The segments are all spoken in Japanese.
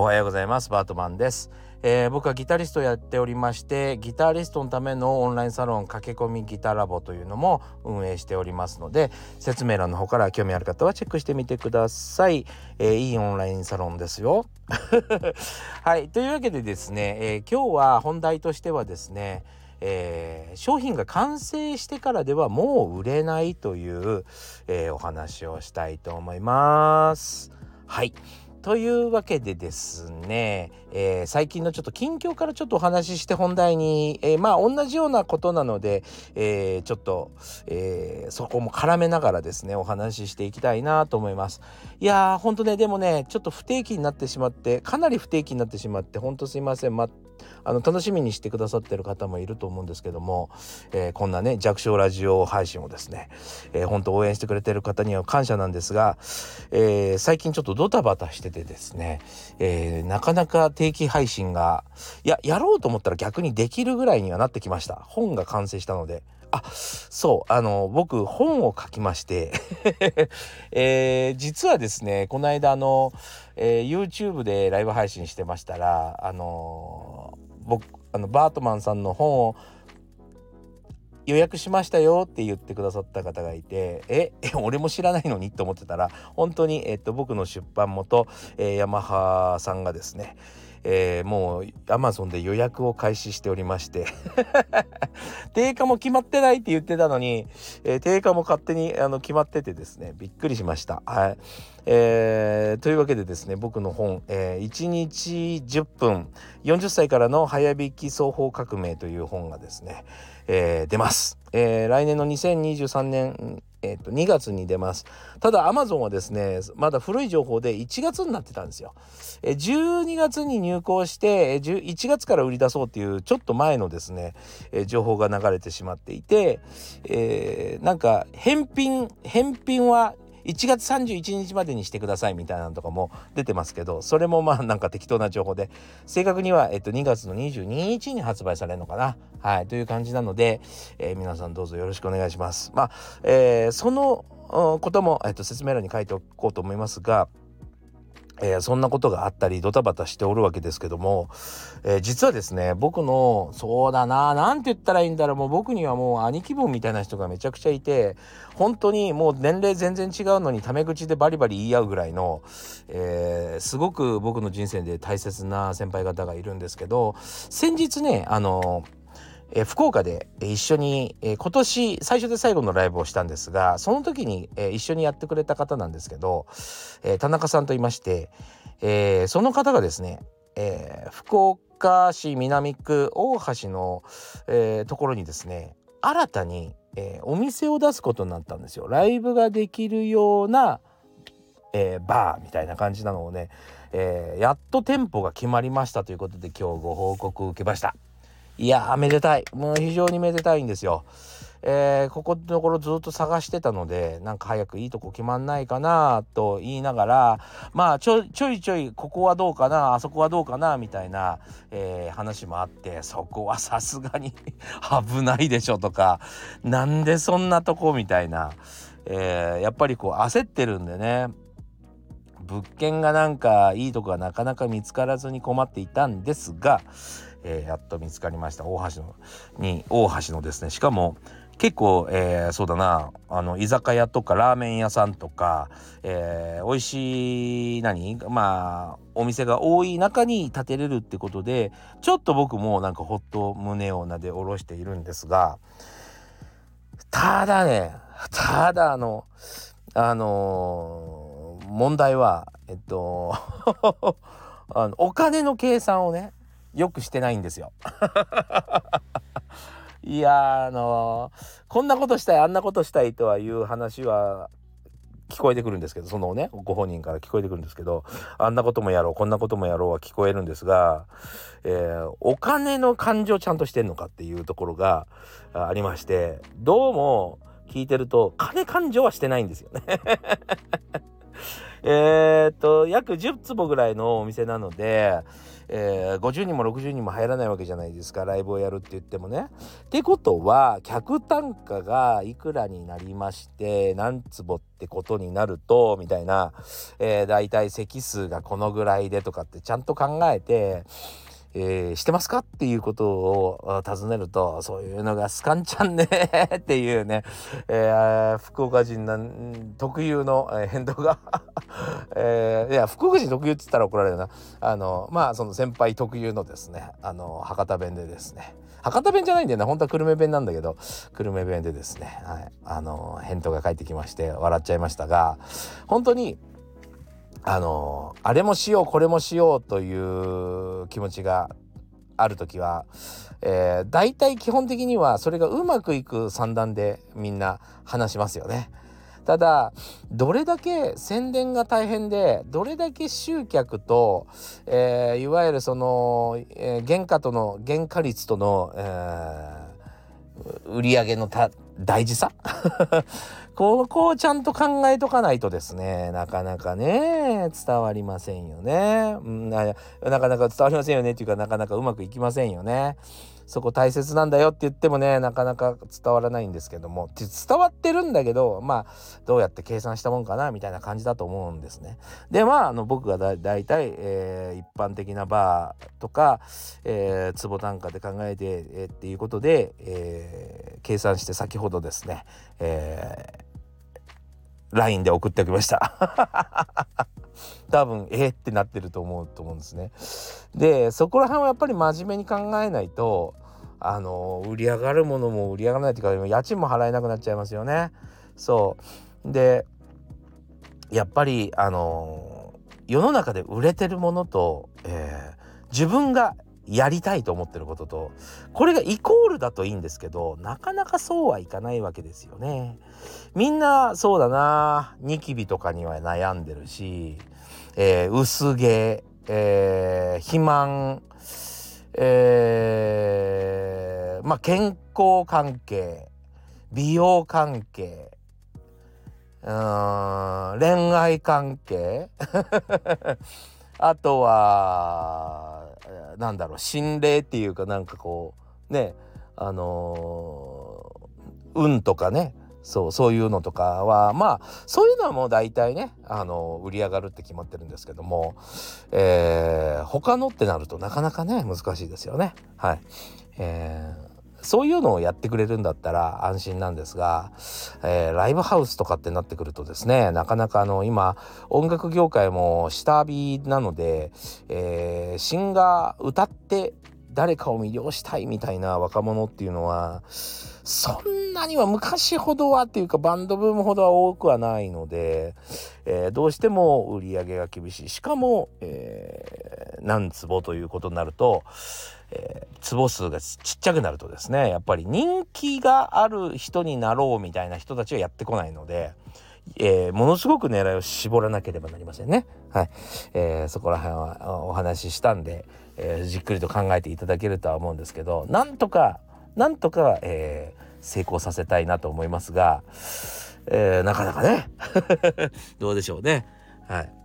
おはようございます。バートマンです、えー、僕はギタリストをやっておりましてギタリストのためのオンラインサロン駆け込みギタラボというのも運営しておりますので説明欄の方から興味ある方はチェックしてみてください、えー、いいオンラインサロンですよ。はい。というわけでですね、えー、今日は本題としてはですねえー、商品が完成してからではもう売れないという、えー、お話をしたいと思います。はい。というわけでですね、えー、最近のちょっと近況からちょっとお話しして本題に、えー、まあ同じようなことなので、えー、ちょっと、えそこも絡めながらですねお話ししていきたいなと思います。いやーほんとねでもねちょっと不定期になってしまってかなり不定期になってしまってほんとすいません、あの楽しみにしてくださってる方もいると思うんですけども、えこんなね弱小ラジオ配信をですね、えー、本当応援してくれてる方には感謝なんですが、えー最近ちょっとドタバタしててですね、えなかなか定期配信がいややろうと思ったら逆にできるぐらいにはなってきました本が完成したので。あそうあの僕本を書きまして えー、実はですねこの間あの、えー、YouTube でライブ配信してましたらあのー、僕あのバートマンさんの本を予約しましたよって言ってくださった方がいてえ俺も知らないのにと思ってたら本当に、えっと、僕の出版元、えー、ヤマハさんがですねえー、もう Amazon で予約を開始しておりまして。定価も決まってないって言ってたのに、えー、定価も勝手にあの決まっててですねびっくりしました。はい。えー、というわけでですね僕の本、えー、1日10分40歳からの早弾き双方革命という本がですね、えー、出ます、えー、来年の2023年えー、と2月に出ます。ただアマゾンはですねまだ古い情報で1月になってたんですよ、え、12月に入稿して1月から売り出そうっていうちょっと前のですね、え、情報が流れてしまっていて、えー、なんか返品返品は1月31日までにしてくださいみたいなのとかも出てますけどそれもまあなんか適当な情報で正確には、えっと、2月の22日に発売されるのかなはいという感じなので、えー、皆さんどうぞよろしくお願いします。まあ、えー、そのことも、えっと、説明欄に書いておこうと思いますがえー、そんなことがあったりドタバタしておるわけですけども、えー、実はですね僕のそうだな何て言ったらいいんだろうもう僕にはもう兄貴分みたいな人がめちゃくちゃいて本当にもう年齢全然違うのにタメ口でバリバリ言い合うぐらいの、えー、すごく僕の人生で大切な先輩方がいるんですけど先日ねあのえ、福岡で一緒に、え、今年最初で最後のライブをしたんですがその時に、え、一緒にやってくれた方なんですけど、え田中さんと言いまして、えその方がですね、え福岡市南区大橋の、えところにですね新たに、えお店を出すことになったんですよ。ライブができるような、えバーみたいな感じなのをね、えやっと店舗が決まりましたということで今日ご報告受けました。いやーめでたいもう非常にめでたいんですよ。えー、ここのところずっと探してたのでなんか早くいいとこ決まんないかなと言いながらまあちょちょいちょいここはどうかなあそこはどうかなみたいな、えー、話もあってそこはさすがに 危ないでしょとかなんでそんなとこみたいな、えー、やっぱりこう焦ってるんでね物件がなんかいいとこがなかなか見つからずに困っていたんですがえー、やっと見つかりました。大橋のに大橋のですね。しかも結構、えー、そうだな。あの居酒屋とかラーメン屋さんとか、えー、美味しい何？まあお店が多い中に建てれるってことでちょっと僕もなんかほっと胸をなで下ろしているんですがただねただあのあのー、問題はえっと あのお金の計算をねよくしてないんですよ。いやあのー、こんなことしたいあんなことしたいとはいう話は聞こえてくるんですけどそのねご本人から聞こえてくるんですけどあんなこともやろうこんなこともやろうは聞こえるんですが、えー、お金の感情ちゃんとしてんのかっていうところがありましてどうも聞いてると金感情はしてないんですよねえー、っと約10坪ぐらいのお店なので、えー、50人も60人も入らないわけじゃないですかライブをやるって言ってもね。ってことは客単価がいくらになりまして何坪ってことになるとみたいな、えー、大体席数がこのぐらいでとかってちゃんと考えてえー、してますか？っていうことを尋ねるとそういうのがスカンちゃんね っていうね、えー、福岡人な特有の、え返答が。えー、いや福岡人特有って言ったら怒られるな。あのまあその先輩特有のですねあの博多弁でですね。博多弁じゃないんだよね。本当は久留米弁なんだけど久留米弁でですね、はい、あの返答が返ってきまして笑っちゃいましたが本当にあのあれもしようこれもしようという気持ちがある時は、えー、大体基本的にはそれがうまくいく算段でみんな話しますよね。ただどれだけ宣伝が大変でどれだけ集客と、えー、いわゆるその、えー、原価との原価率との、えー、売上の大事さ？ここをちゃんと考えとかないとですねなかなかね伝わりませんよね、うん、なかなか伝わりませんよねっていうかなかなかうまくいきませんよね。そこ大切なんだよって言ってもねなかなか伝わらないんですけども。伝わってるんだけどまあどうやって計算したもんかなみたいな感じだと思うんですね。でまああの僕がだ大体、えー、一般的なバーとか、えー、坪単価で考えて、えー、っていうことで、えー、計算して先ほどですね、えー、LINE で送っておきました多分えー、ってなってると思うと思うんですね。でそこら辺はやっぱり真面目に考えないとあの売り上がるものも売り上がらないというか家賃も払えなくなっちゃいますよね。そうでやっぱりあの世の中で売れてるものと、えー、自分がやりたいと思ってることとこれがイコールだといいんですけどなかなかそうはいかないわけですよね。みんなそうだなニキビとかには悩んでるし、えー、薄毛、えー、肥満、えー、まあ健康関係美容関係うん恋愛関係あとはなんだろう心霊っていうかなんかこうねあのー、運とかねそうそういうのとかはまあそういうのはもう大体ねあの売り上がるって決まってるんですけども、えー、他のってなるとなかなかね難しいですよね。はい、えーそういうのをやってくれるんだったら安心なんですが、えー、ライブハウスとかってなってくるとですねなかなかあの今音楽業界も下火なので、えー、シンガー歌って誰かを魅了したいみたいな若者っていうのはそんなには昔ほどはっていうかバンドブームほどは多くはないので、えー、どうしても売り上げが厳しい。しかも、えー、何坪ということになると、えー、坪数がちっちゃくなるとですねやっぱり人気がある人になろうみたいな人たちはやってこないので。えー、ものすごく狙いを絞らなければなりませんね。はい。えー、そこら辺はお話ししたんで、えー、じっくりと考えていただけるとは思うんですけど、なんとかなんとか、えー、成功させたいなと思いますが、えー、なかなかね どうでしょうね。はい。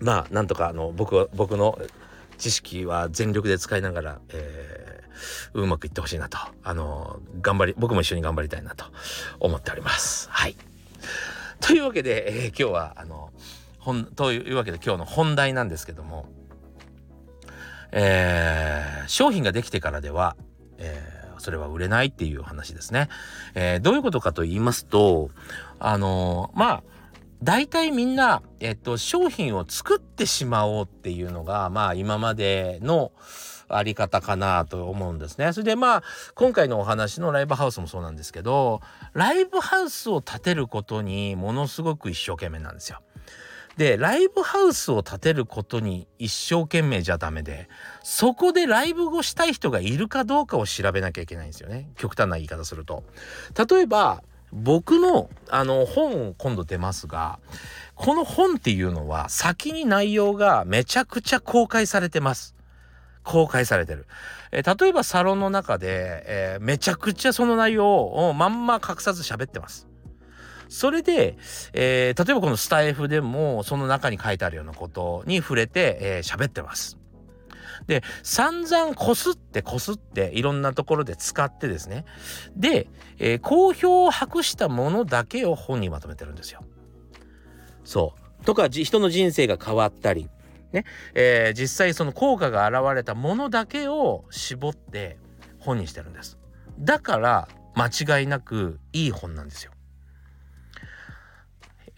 まあなんとかあの僕は僕の知識は全力で使いながら、えー、うまくいってほしいなとあの頑張り僕も一緒に頑張りたいなと思っております。はい。というわけで、えー、今日はあの本というわけで今日の本題なんですけども、えー、商品ができてからでは、えーそれは売れないっていう話ですね。えー、どういうことかと言いますと、あの、まあ、大体みんな、えっと、商品を作ってしまおうっていうのが、まあ、今までのあり方かなと思うんですね。それでまあ、今回のお話のライブハウスもそうなんですけど、ライブハウスを建てることにものすごく一生懸命なんですよ。でライブハウスを建てることに一生懸命じゃダメでそこでライブをしたい人がいるかどうかを調べなきゃいけないんですよね極端な言い方すると。例えば僕のあの本今度出ますがこの本っていうのは先に内容がめちゃくちゃ公開されてます。公開されてる。えー、例えばサロンの中で、えー、めちゃくちゃその内容をまんま隠さず喋ってます。それで、えー、例えばこのスタイフでもその中に書いてあるようなことに触れて喋、えー、ってます。で散々こすってこすっていろんなところで使ってですねで、えー、好評を博したものだけを本にまとめてるんですよ。そうとか人の人生が変わったりね、えー、実際その効果が現れたものだけを絞って本にしてるんです。だから間違いなくいい本なんですよ。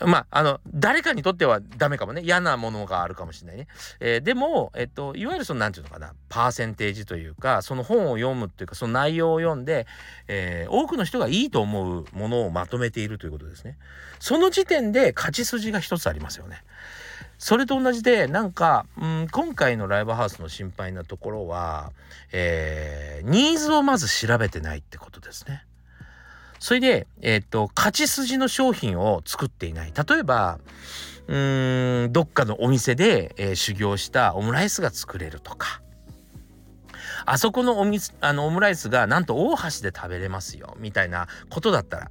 まあ、あの、誰かにとってはダメかもね。嫌なものがあるかもしれないね。えー、でも、えっと、いわゆるその、なんていうのかな、パーセンテージというか、その本を読むっていうか、その内容を読んで、えー、多くの人がいいと思うものをまとめているということですね。その時点で勝ち筋が一つありますよね。それと同じで、なんか、うん、今回のライブハウスの心配なところは、えー、ニーズをまず調べてないってことですね。それで、えっ、と、勝ち筋の商品を作っていない。例えば、うん、どっかのお店で、えー、修行したオムライスが作れるとか、あそこのおみあのオムライスがなんと大橋で食べれますよ、みたいなことだったら、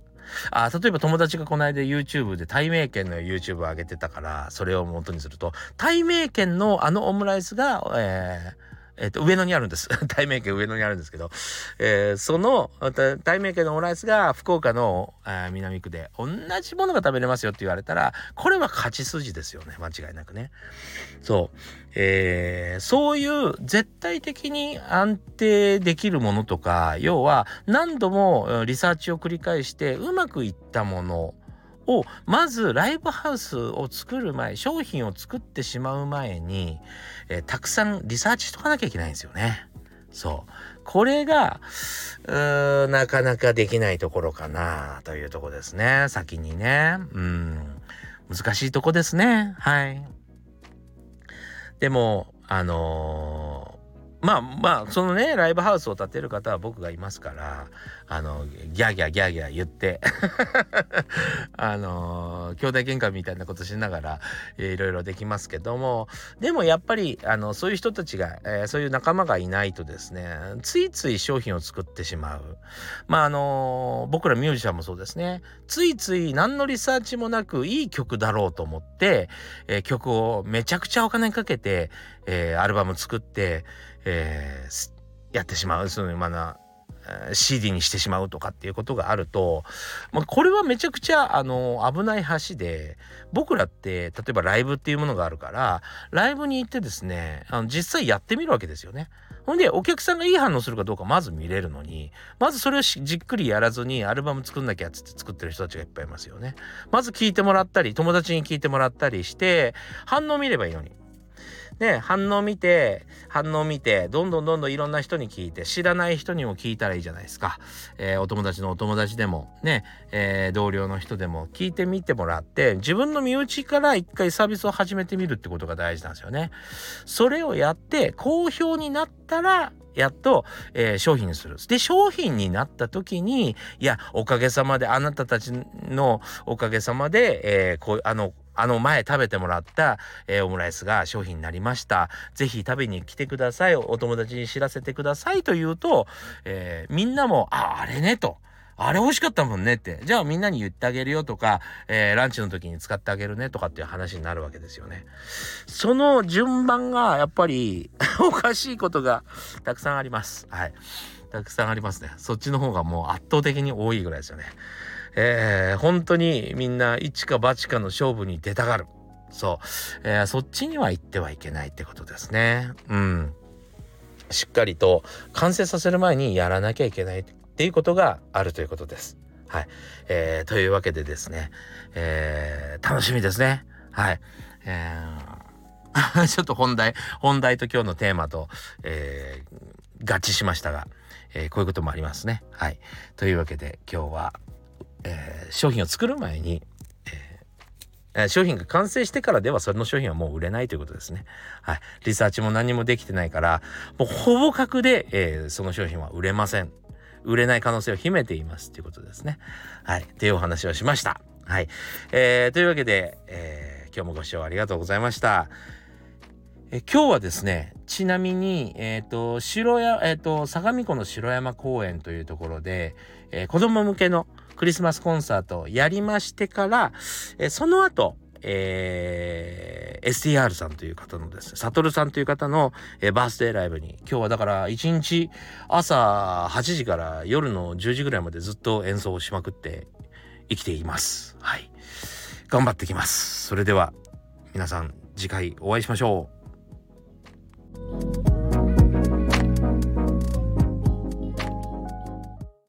あ例えば友達がこの間 YouTube で対名圏の YouTube を上げてたからそれを元にすると対名圏のあのオムライスが、えーえっ、ー、と、上野にあるんです。大名家上野にあるんですけど、えー、その、大名家のオムライスが福岡の、南区で同じものが食べれますよって言われたら、これは勝ち筋ですよね。間違いなくね。そう。えー、そういう絶対的に安定できるものとか、要は何度もリサーチを繰り返してうまくいったものをまずライブハウスを作る前商品を作ってしまう前に、えー、たくさんリサーチしとかなきゃいけないんですよね。そう。これがなかなかできないところかなというとこですね。先にね。うん。難しいとこですね。はい。でもあのー、まあまあそのねライブハウスを建てる方は僕がいますからあのギャーギャーギャーギャー言って あの兄弟喧嘩みたいなことしながら、いろいろできますけどもでもやっぱりあのそういう人たちが、えー、そういう仲間がいないとですねついつい商品を作ってしまう。まああの僕らミュージシャンもそうですね。ついつい何のリサーチもなくいい曲だろうと思って、えー、曲をめちゃくちゃお金かけて、えアルバム作って、えやってしまうそのまあ CD にしてしまうとかっていうことがあると、まあ、これはめちゃくちゃあの危ない橋で僕らって例えばライブっていうものがあるからライブに行ってですねあの実際やってみるわけですよね。ほんでお客さんがいい反応するかどうかまず見れるのにまずそれをじっくりやらずにアルバム作んなきゃっつって作ってる人たちがいっぱいいますよね。まず聞いてもらったり友達に聞いてもらったりして反応見ればいいのに。ね、反応見て、反応見て、どんどんどんどんいろんな人に聞いて、知らない人にも聞いたらいいじゃないですか。えー、お友達のお友達でも、ね、えー、同僚の人でも聞いてみてもらって、自分の身内から一回サービスを始めてみるってことが大事なんですよね。それをやって、好評になったら、やっと、えー、商品にする。で、商品になった時に、いや、おかげさまで、あなたたちのおかげさまで、えー、こう、あの、あの前食べてもらった、えー、オムライスが商品になりました。ぜひ食べに来てください。お友達に知らせてくださいと言うと、えー、みんなも、あ、あれねと。あれ美味しかったもんねって。じゃあみんなに言ってあげるよとか、えー、ランチの時に使ってあげるねとかっていう話になるわけですよね。その順番がやっぱり おかしいことがたくさんあります。はい。たくさんありますね。そっちの方がもう圧倒的に多いぐらいですよね。えー、本当にみんな一か八かの勝負に出たがる。そう、えー、そっちには行ってはいけないってことですね。うん。しっかりと完成させる前にやらなきゃいけないっていうことがあるということです。はい。えー、というわけでですね、えー、楽しみですね。はい。えー、ちょっと本題、本題と今日のテーマと、えー、合致しましたが、えー、こういうこともありますね。はい。というわけで今日はえー、商品を作る前に、えー、商品が完成してからではそれの商品はもう売れないということですね。はい。リサーチも何もできてないから、もうほぼ確で、えー、その商品は売れません。売れない可能性を秘めていますということですね。はい。っていうお話をしました。はい。えー、というわけで、えー、今日もご視聴ありがとうございました。え今日はですねちなみに、えーと城やえーと、相模湖の城山公園というところで、えー、子供向けのクリスマスコンサートをやりましてから、えその後、えー、STR さんという方のですね、サトルさんという方の、えー、バースデーライブに、今日はだから1日朝8時から夜の10時ぐらいまでずっと演奏をしまくって生きています。はい。頑張ってきます。それでは皆さん次回お会いしましょう。